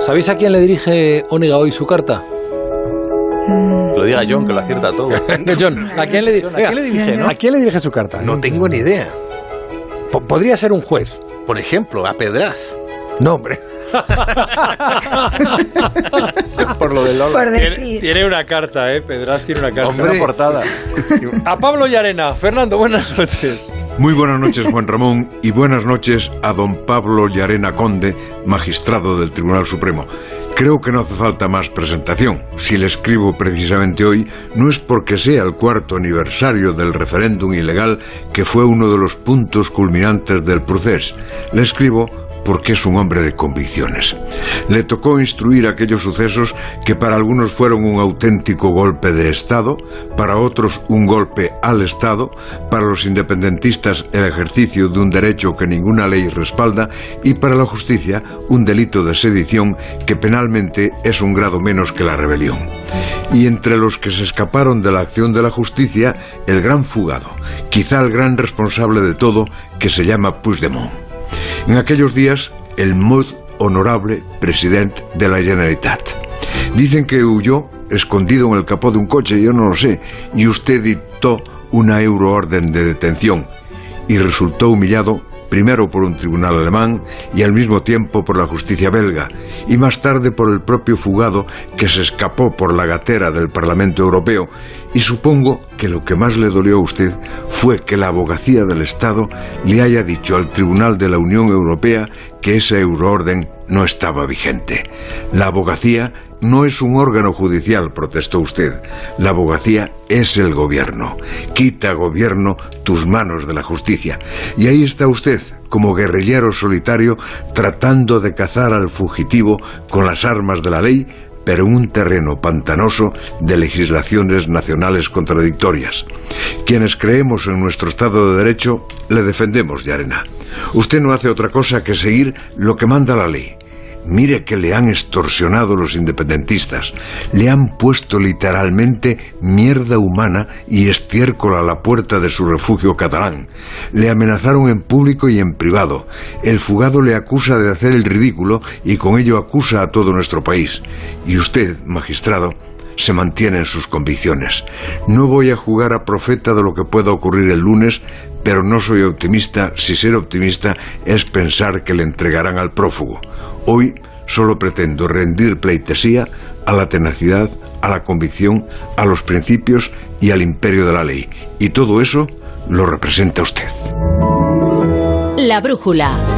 ¿Sabéis a quién le dirige Onega hoy su carta? Lo diga John, que lo acierta todo. John, ¿a quién le, ¿A quién le dirige, no? ¿A quién le dirige su carta? No tengo ni idea. Po- podría ser un juez. Por ejemplo, a Pedraz. No, hombre. Por lo del Lola. Por Tiene, decir. tiene una carta, ¿eh? Pedraz tiene una carta. Una portada. A Pablo Llarena. Fernando, buenas noches. Muy buenas noches, Juan Ramón, y buenas noches a don Pablo Llarena Conde, magistrado del Tribunal Supremo. Creo que no hace falta más presentación. Si le escribo precisamente hoy, no es porque sea el cuarto aniversario del referéndum ilegal que fue uno de los puntos culminantes del proceso. Le escribo porque es un hombre de convicciones. Le tocó instruir aquellos sucesos que para algunos fueron un auténtico golpe de Estado, para otros un golpe al Estado, para los independentistas el ejercicio de un derecho que ninguna ley respalda y para la justicia un delito de sedición que penalmente es un grado menos que la rebelión. Y entre los que se escaparon de la acción de la justicia, el gran fugado, quizá el gran responsable de todo, que se llama Puigdemont. En aquellos días, el muy honorable presidente de la Generalitat. Dicen que huyó escondido en el capó de un coche, yo no lo sé, y usted dictó una euroorden de detención y resultó humillado primero por un tribunal alemán y al mismo tiempo por la justicia belga, y más tarde por el propio fugado que se escapó por la gatera del Parlamento Europeo. Y supongo que lo que más le dolió a usted fue que la abogacía del Estado le haya dicho al Tribunal de la Unión Europea que esa euroorden no estaba vigente. La abogacía no es un órgano judicial, protestó usted. La abogacía es el gobierno. Quita, gobierno, tus manos de la justicia. Y ahí está usted, como guerrillero solitario, tratando de cazar al fugitivo con las armas de la ley, pero en un terreno pantanoso de legislaciones nacionales contradictorias. Quienes creemos en nuestro Estado de Derecho, le defendemos, Yarena. Usted no hace otra cosa que seguir lo que manda la ley. Mire que le han extorsionado los independentistas, le han puesto literalmente mierda humana y estiércol a la puerta de su refugio catalán. Le amenazaron en público y en privado. El fugado le acusa de hacer el ridículo y con ello acusa a todo nuestro país. Y usted, magistrado, se mantiene en sus convicciones. No voy a jugar a profeta de lo que pueda ocurrir el lunes, pero no soy optimista si ser optimista es pensar que le entregarán al prófugo. Hoy solo pretendo rendir pleitesía a la tenacidad, a la convicción, a los principios y al imperio de la ley. Y todo eso lo representa usted. La brújula.